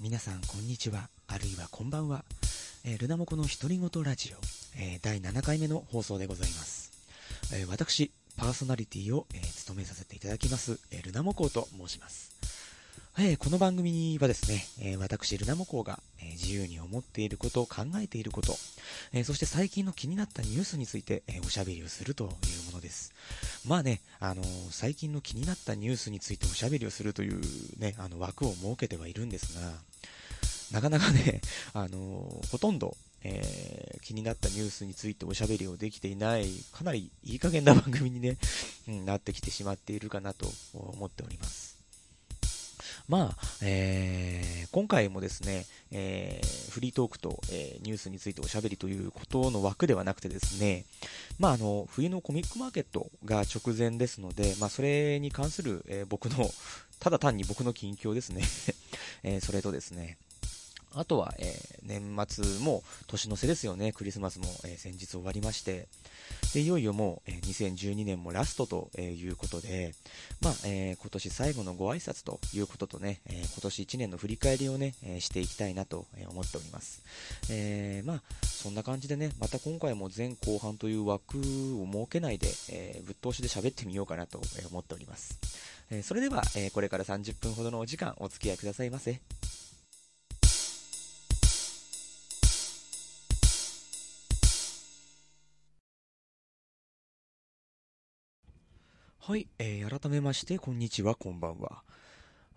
皆さんこんにちは、あるいはこんばんは。えールナモコの独り言ラジオ、えー第7回目の放送でございます。えー私、パーソナリティを、えー務めさせていただきます、えルナモコウと申します。えーこの番組はですね、え私、ルナモコウが、え自由に思っていること、考えていること、えそして最近の気になったニュースについて、えおしゃべりをするというものです。まあね、あのー最近の気になったニュースについておしゃべりをするというね、あの枠を設けてはいるんですが、なかなかね、あのーほとんど、えー気になったニュースについておしゃべりをできていない、かなりいい加減な番組にね、うんなってきてしまっているかなと思っております。まあ、えー今回もですね、えーフリートークと、えーニュースについておしゃべりということの枠ではなくてですね、まあ、あの、冬のコミックマーケットが直前ですので、まあ、それに関する、え僕の、ただ単に僕の近況ですね、えそれとですね、あとは、えー年末も年の瀬ですよね、クリスマスも、えー先日終わりまして、でいよいよもう、えー2012年もラストとえいうことで、まあえ今年最後のご挨拶ということとね、え今年1年の振り返りをね、えしていきたいなと思っております。えまあ、そんな感じでね、また今回も前後半という枠を設けないで、えぶっ通しで喋ってみようかなと思っております。えそれでは、えこれから30分ほどのお時間お付き合いくださいませ。はい、えー改めまして、こんにちは、こんばんは。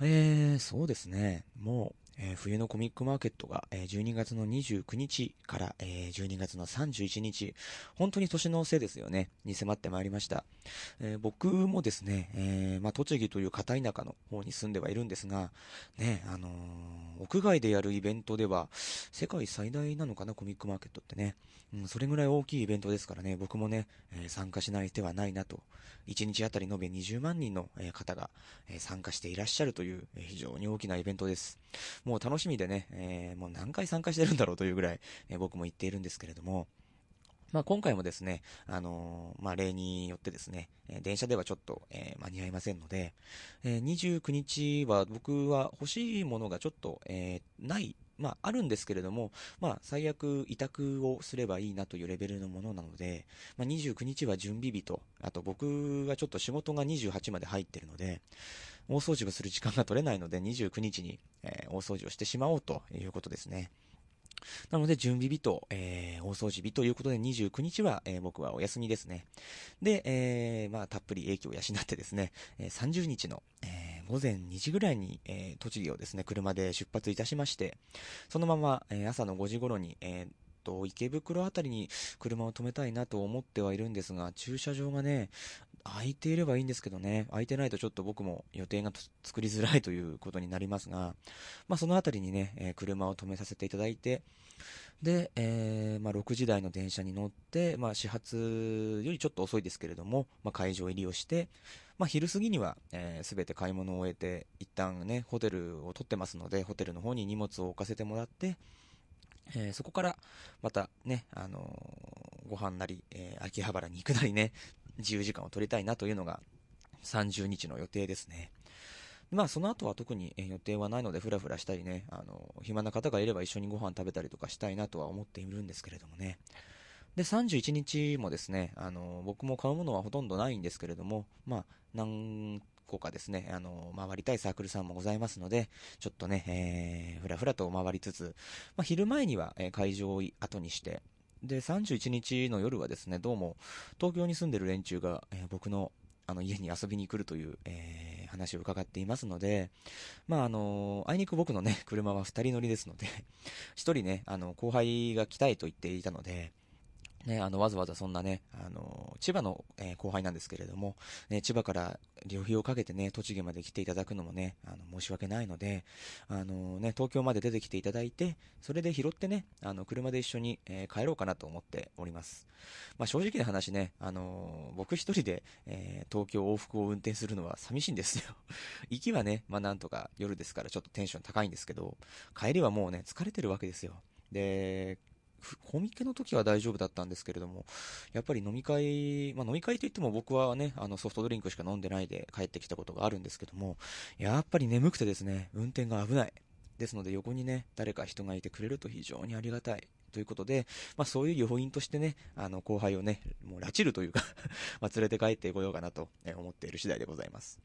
えー、そうですね、もう、えー冬のコミックマーケットが、えー12月の29日から、えー12月の31日、本当に年の瀬ですよね、に迫ってまいりました。えー僕もですね、えまあ、栃木という片田舎の方に住んではいるんですが、ね、あの屋外でやるイベントでは、世界最大なのかな、コミックマーケットってね。うん、それぐらい大きいイベントですからね、僕もね、え参加しない手はないなと。1日あたり延べ20万人の方が参加していらっしゃるという非常に大きなイベントです。もう楽しみでね、えーもう何回参加してるんだろうというぐらい、えー僕も言っているんですけれども、まあ、今回もですね、あのーまあ、例によってですね、えー電車ではちょっと、えー間に合いませんので、え29日は僕は欲しいものがちょっと、えない、まあ、あるんですけれども、まあ、最悪委託をすればいいなというレベルのものなので、まあ、29日は準備日と、あと僕がちょっと仕事が28まで入ってるので、大掃除をする時間が取れないので、29日に、えー大掃除をしてしまおうということですね。なので、準備日と、えー大掃除日ということで、29日は、えー僕はお休みですね。で、えーまあ、たっぷり影響を養ってですね、えー30日の、えー午前2時ぐらいに、えー栃木をですね、車で出発いたしまして、そのまま、えー朝の5時頃に、えー、池袋あたりに車を止めたいなと思ってはいるんですが、駐車場がね、空いていればいいんですけどね、空いてないとちょっと僕も予定が作りづらいということになりますが、まあ、そのあたりにね、えー車を止めさせていただいて、で、えーまあ、6時台の電車に乗って、まあ、始発よりちょっと遅いですけれども、まあ、会場入りをして、まあ、昼過ぎには、えー、全て買い物を終えて、一旦ね、ホテルを取ってますので、ホテルの方に荷物を置かせてもらって、えーそこからまたね、あのーご飯なり、えー秋葉原に行くなりね、自由時間を取りたいなというのが30日の予定ですね。まあ、その後は特に予定はないので、ふらふらしたりね、あの暇な方がいれば一緒にご飯食べたりとかしたいなとは思っているんですけれどもね。で、31日もですね、あの僕も買うものはほとんどないんですけれども、まあ、何個かですね、あの回りたいサークルさんもございますので、ちょっとね、えーふらふらと回りつつ、まあ、昼前には、え会場を後にして、で、31日の夜はですね、どうも、東京に住んでる連中が、えー僕の、あの、家に遊びに来るという、えー話を伺っていますので、まあ、あのあいにく僕のね、車は2人乗りですので、1人ね、あの、後輩が来たいと言っていたので、ね、あの、わざわざそんなね、あの、千葉の、えー後輩なんですけれども、ね、千葉から旅費をかけてね、栃木まで来ていただくのもね、あの、申し訳ないので、あのね、東京まで出てきていただいて、それで拾ってね、あの、車で一緒に、えー帰ろうかなと思っております。まあ、正直な話ね、あの僕一人で、えー東京往復を運転するのは寂しいんですよ。行きはね、まあ、なんとか夜ですからちょっとテンション高いんですけど、帰りはもうね、疲れてるわけですよ。で、コミケの時は大丈夫だったんですけれども、やっぱり飲み会、まあ、飲み会といっても僕はね、あのソフトドリンクしか飲んでないで帰ってきたことがあるんですけども、やっぱり眠くてですね、運転が危ない。ですので横にね、誰か人がいてくれると非常にありがたい。ということで、まあそういう要因としてね、あの後輩をね、もう拉致るというか ま連れて帰ってこようかなと思っている次第でございます。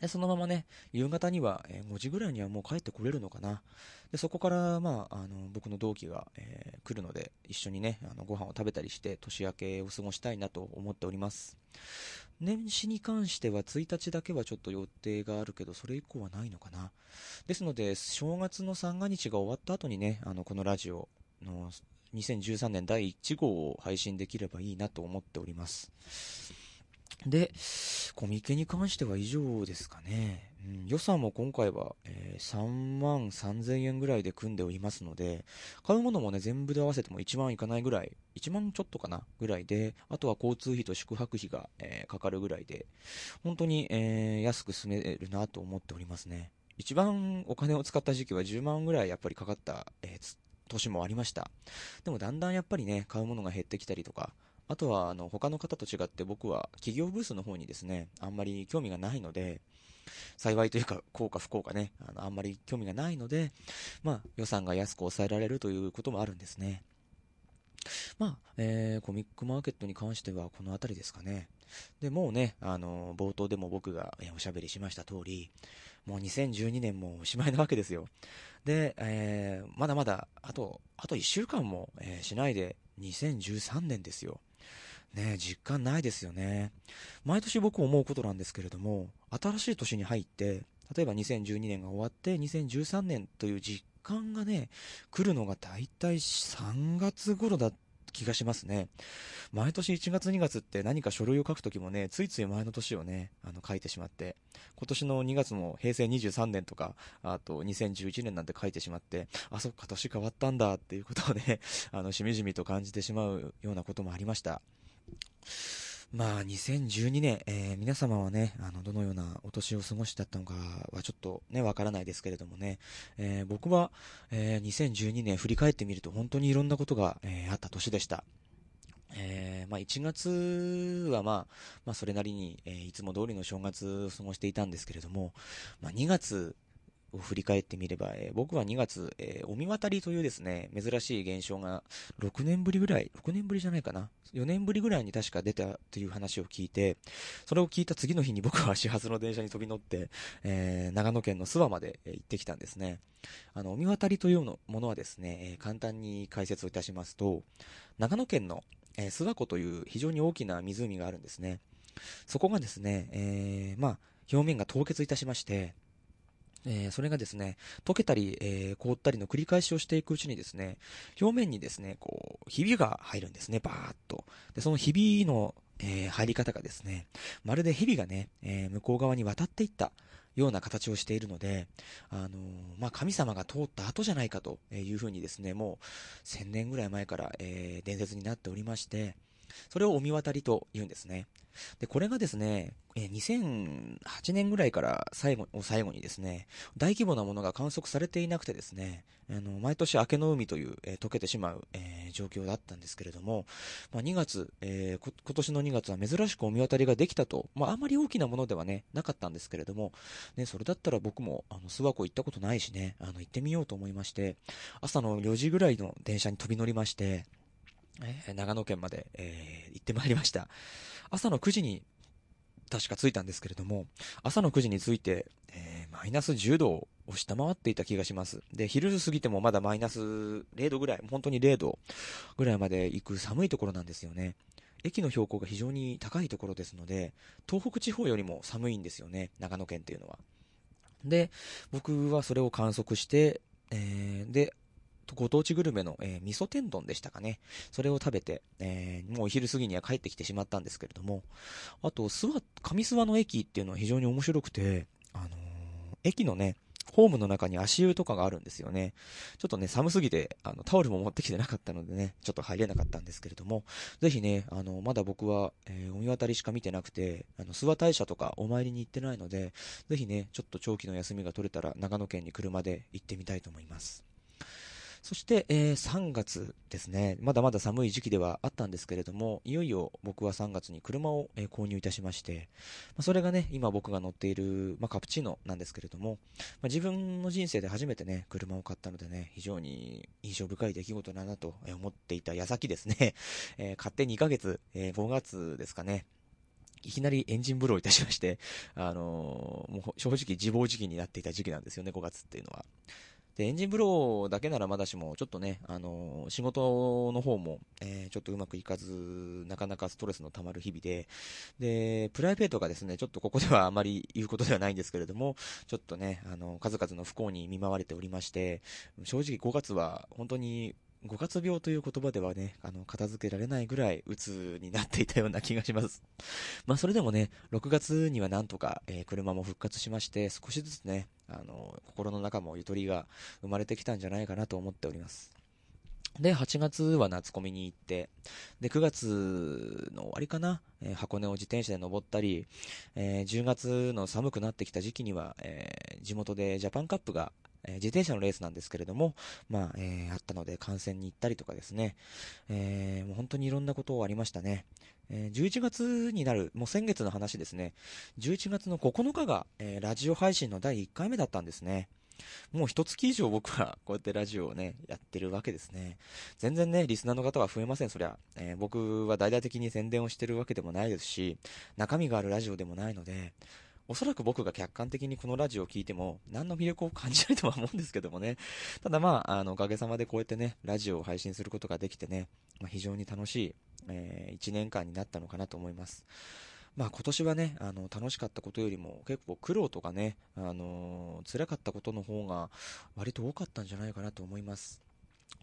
で、そのままね、夕方には、え5時ぐらいにはもう帰ってこれるのかな。で、そこから、まあ、あの、僕の同期が、えー、来るので、一緒にね、あの、ご飯を食べたりして、年明けを過ごしたいなと思っております。年始に関しては1日だけはちょっと予定があるけど、それ以降はないのかな。ですので、正月の三が日が終わった後にね、あの、このラジオの2013年第1号を配信できればいいなと思っております。で、コミケに関しては以上ですかね。うん、予算も今回は、えー、3万3000円ぐらいで組んでおりますので、買うものもね、全部で合わせても1万いかないぐらい、1万ちょっとかなぐらいで、あとは交通費と宿泊費が、えー、かかるぐらいで、本当に、えー、安く済めるなと思っておりますね。一番お金を使った時期は10万ぐらいやっぱりかかった、え年もありました。でもだんだんやっぱりね、買うものが減ってきたりとか、あとは、あの、他の方と違って僕は企業ブースの方にですね、あんまり興味がないので、幸いというか、幸か不幸かね、あの、あんまり興味がないので、まあ、予算が安く抑えられるということもあるんですね。まあ、えー、コミックマーケットに関してはこの辺りですかね。で、もうね、あの、冒頭でも僕がおしゃべりしました通り、もう2012年もおしまいなわけですよ。で、えー、まだまだ、あと、あと1週間も、えー、しないで、2013年ですよ。ね、実感ないですよね。毎年僕思うことなんですけれども、新しい年に入って、例えば2012年が終わって2013年という実感がね、来るのが大体3月頃だ気がしますね。毎年1月2月って何か書類を書くときもね、ついつい前の年をね、あの書いてしまって、今年の2月も平成23年とか、あと2011年なんて書いてしまって、あ、そっか、年変わったんだっていうことをね、あの、しみじみと感じてしまうようなこともありました。まあ、2012年、えー、皆様はね、あの、どのようなお年を過ごしだったのかはちょっとね、わからないですけれどもね、えー、僕は、えー、2012年振り返ってみると本当にいろんなことが、えあった年でした。えー、まあ、1月はまあ、まあ、それなりに、えいつも通りの正月を過ごしていたんですけれども、まあ、2月を振り返ってみれば、えー、僕は2月、えー、お見渡りというですね、珍しい現象が6年ぶりぐらい、6年ぶりじゃないかな、4年ぶりぐらいに確か出たという話を聞いて、それを聞いた次の日に 僕は始発の電車に飛び乗って、えー、長野県の諏訪まで行ってきたんですね。あの、お見渡りというのものはですね、え簡単に解説をいたしますと、長野県の、え諏訪湖という非常に大きな湖があるんですね。そこがですね、えまあ、表面が凍結いたしまして、えー、それがですね、溶けたり、えー、凍ったりの繰り返しをしていくうちにですね、表面にですね、こう、ひびが入るんですね、バーっと。で、そのひびの、えー、入り方がですね、まるで蛇がね、え向こう側に渡っていったような形をしているので、あのまあ、神様が通った後じゃないかというふうにですね、もう1000年ぐらい前から、え伝説になっておりまして、それをお見渡りと言うんですね。で、これがですね、2008年ぐらいから最後を最後にですね、大規模なものが観測されていなくてですね、あの毎年明けの海という、えー、溶けてしまう、えー、状況だったんですけれども、まあ、2月、えー、今年の2月は珍しくお見渡りができたと、まあ、あまり大きなものではね、なかったんですけれども、ね、それだったら僕も、あの、諏訪湖行ったことないしね、あの、行ってみようと思いまして、朝の4時ぐらいの電車に飛び乗りまして、えー、長野県まで、えー、行ってまいりました。朝の9時に確か着いたんですけれども、朝の9時に着いて、えー、マイナス10度を下回っていた気がします。で、昼過ぎてもまだマイナス0度ぐらい、本当に0度ぐらいまで行く寒いところなんですよね。駅の標高が非常に高いところですので、東北地方よりも寒いんですよね、長野県っていうのは。で、僕はそれを観測して、えー、で、ご当地グルメの、えー、味噌天丼でしたかね。それを食べて、えー、もうお昼過ぎには帰ってきてしまったんですけれども、あと、諏訪、上諏訪の駅っていうのは非常に面白くて、あのー、駅のね、ホームの中に足湯とかがあるんですよね。ちょっとね、寒すぎて、あの、タオルも持ってきてなかったのでね、ちょっと入れなかったんですけれども、ぜひね、あの、まだ僕は、えー、お見渡りしか見てなくて、あの、諏訪大社とかお参りに行ってないので、ぜひね、ちょっと長期の休みが取れたら、長野県に車で行ってみたいと思います。そして、えー、3月ですね、まだまだ寒い時期ではあったんですけれども、いよいよ僕は3月に車を、えー、購入いたしまして、まあ、それがね、今僕が乗っている、まあ、カプチーノなんですけれども、まあ、自分の人生で初めてね、車を買ったのでね、非常に印象深い出来事だなと思っていた矢先ですね、えー、買って2ヶ月、えー、5月ですかね、いきなりエンジン風呂いたしまして、あのー、もう正直自暴自棄になっていた時期なんですよね、5月っていうのは。で、エンジンブローだけならまだしも、ちょっとね、あのー、仕事の方も、えー、ちょっとうまくいかず、なかなかストレスの溜まる日々で、で、プライベートがですね、ちょっとここではあまり言うことではないんですけれども、ちょっとね、あの、数々の不幸に見舞われておりまして、正直5月は本当に五月病という言葉ではね、あの、片付けられないぐらい鬱になっていたような気がします。まあ、それでもね、6月にはなんとか、えー、車も復活しまして、少しずつね、あの、心の中もゆとりが生まれてきたんじゃないかなと思っております。で、8月は夏コミに行って、で、9月の終わりかな、えー、箱根を自転車で登ったり、えー、10月の寒くなってきた時期には、えー、地元でジャパンカップがえー、自転車のレースなんですけれども、まあ、えー、あったので観戦に行ったりとかですね、えー、もう本当にいろんなことありましたね。えー、11月になる、もう先月の話ですね、11月の9日が、えー、ラジオ配信の第1回目だったんですね。もう一月以上僕は こうやってラジオをね、やってるわけですね。全然ね、リスナーの方は増えません、そりゃ。えー、僕は大々的に宣伝をしてるわけでもないですし、中身があるラジオでもないので、おそらく僕が客観的にこのラジオを聴いても、何の魅力を感じないとは思うんですけどもね。ただまあ、あの、おかげさまでこうやってね、ラジオを配信することができてね、まあ、非常に楽しい、えー、1年間になったのかなと思います。まあ今年はね、あの、楽しかったことよりも結構苦労とかね、あのー、辛かったことの方が割と多かったんじゃないかなと思います。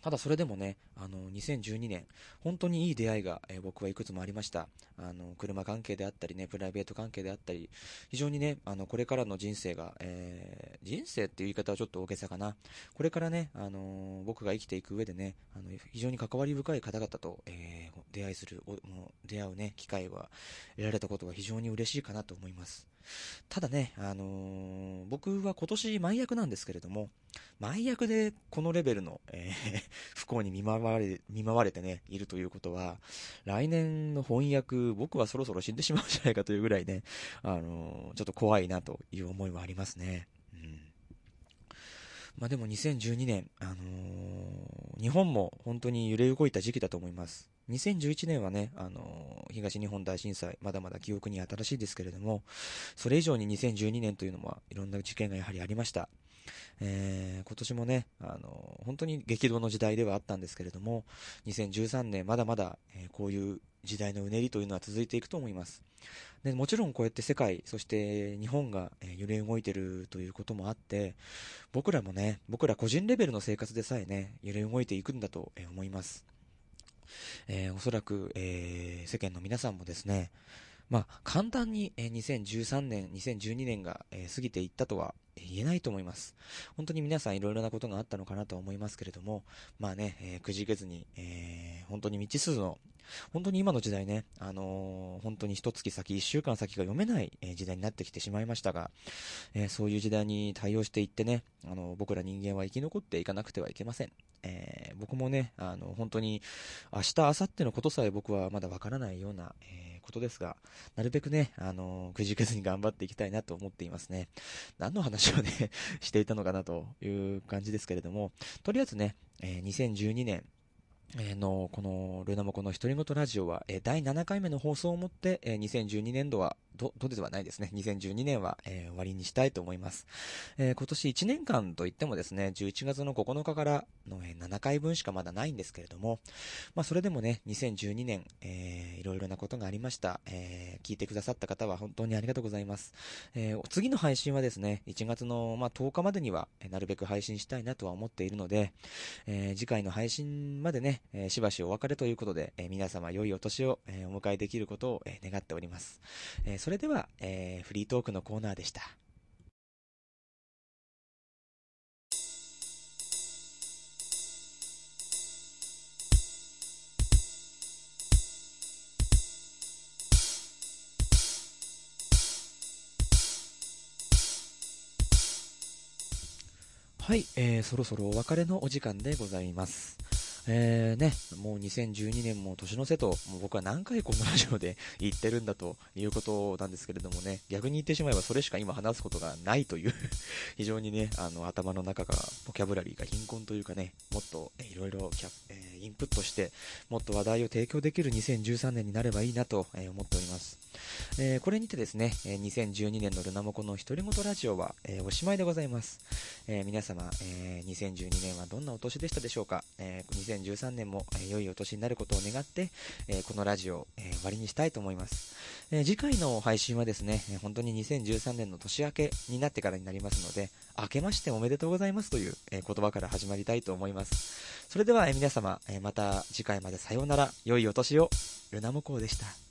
ただそれでもね、あの、2012年、本当にいい出会いが、えー、僕はいくつもありました。あの、車関係であったりね、プライベート関係であったり、非常にね、あの、これからの人生が、えー、人生っていう言い方はちょっと大げさかな。これからね、あの僕が生きていく上でね、あの、非常に関わり深い方々と、え、出会いする、お出会うね、機会は得られたことが非常に嬉しいかなと思います。ただね、あの、僕は今年前役なんですけれども、前役でこのレベルの、えー、不幸に見舞われ、見舞われてね、いるということは、来年の翻訳、僕はそろそろ死んでしまうんじゃないかというぐらいね、あのー、ちょっと怖いなという思いはありますね。うん。まあでも2012年、あのー、日本も本当に揺れ動いた時期だと思います。2011年はね、あのー、東日本大震災、まだまだ記憶に新しいですけれども、それ以上に2012年というのもいろんな事件がやはりありました。えー、今年もね、あの、本当に激動の時代ではあったんですけれども、2013年まだまだ、えこういう時代のうねりというのは続いていくと思います。でもちろんこうやって世界、そして日本がえ揺れ動いてるということもあって、僕らもね、僕ら個人レベルの生活でさえね、揺れ動いていくんだと思います。えー、おそらく、えー、世間の皆さんもですね、まあ、簡単に、2013年、2012年が、過ぎていったとは言えないと思います。本当に皆さんいろいろなことがあったのかなと思いますけれども、まあね、えー、くじけずに、えー、本当に未知数の本当に今の時代ね、あのー、本当に一月先、一週間先が読めない、時代になってきてしまいましたが、え、そういう時代に対応していってね、あの僕ら人間は生き残っていかなくてはいけません。えー、僕もね、あの本当に明日、明後日のことさえ僕はまだわからないような、えことですが、なるべくね、あのくじけずに頑張っていきたいなと思っていますね。何の話をね していたのかなという感じですけれども、とりあえずね、え2012年、えの、この、ルナモコの独り言ラジオは、え第7回目の放送をもって、え2012年度は、ど、どではないですね。2012年は、えー、終わりにしたいと思います。えー、今年1年間といってもですね、11月の9日からの、えー、7回分しかまだないんですけれども、まあそれでもね、2012年、えー、いろいろなことがありました。え、聞いてくださった方は本当にありがとうございます。えー、次の配信はですね、1月の、まあ、10日までには、えなるべく配信したいなとは思っているので、え、次回の配信までね、え、しばしお別れということで、え、皆様良いお年を、え、お迎えできることを、え、願っております。えそれでは、えー、フリートークのコーナーでした。はい、えー、そろそろお別れのお時間でございます。えーね、もう2012年も年の瀬と、もう僕は何回このラジオで言ってるんだということなんですけれどもね、逆に言ってしまえばそれしか今話すことがないという 非常にね、あの頭の中が、ボキャブラリーが貧困というかね、もっと、いろいろ、インプットして、もっと話題を提供できる2013年になればいいなと、思っております。えー、これにてですね、2012年のルナモコの独り言ラジオは、えー、おしまいでございます。えー、皆様、え2012年はどんなお年でしたでしょうか、え2013年も、え良いお年になることを願って、えこのラジオ、え終わりにしたいと思います。え次回の配信はですね、本当に2013年の年明けになってからになりますので、明けましておめでとうございますという、え言葉から始まりたいと思います。それでは、え皆様、えまた次回までさようなら、良いお年を、ルナモコでした。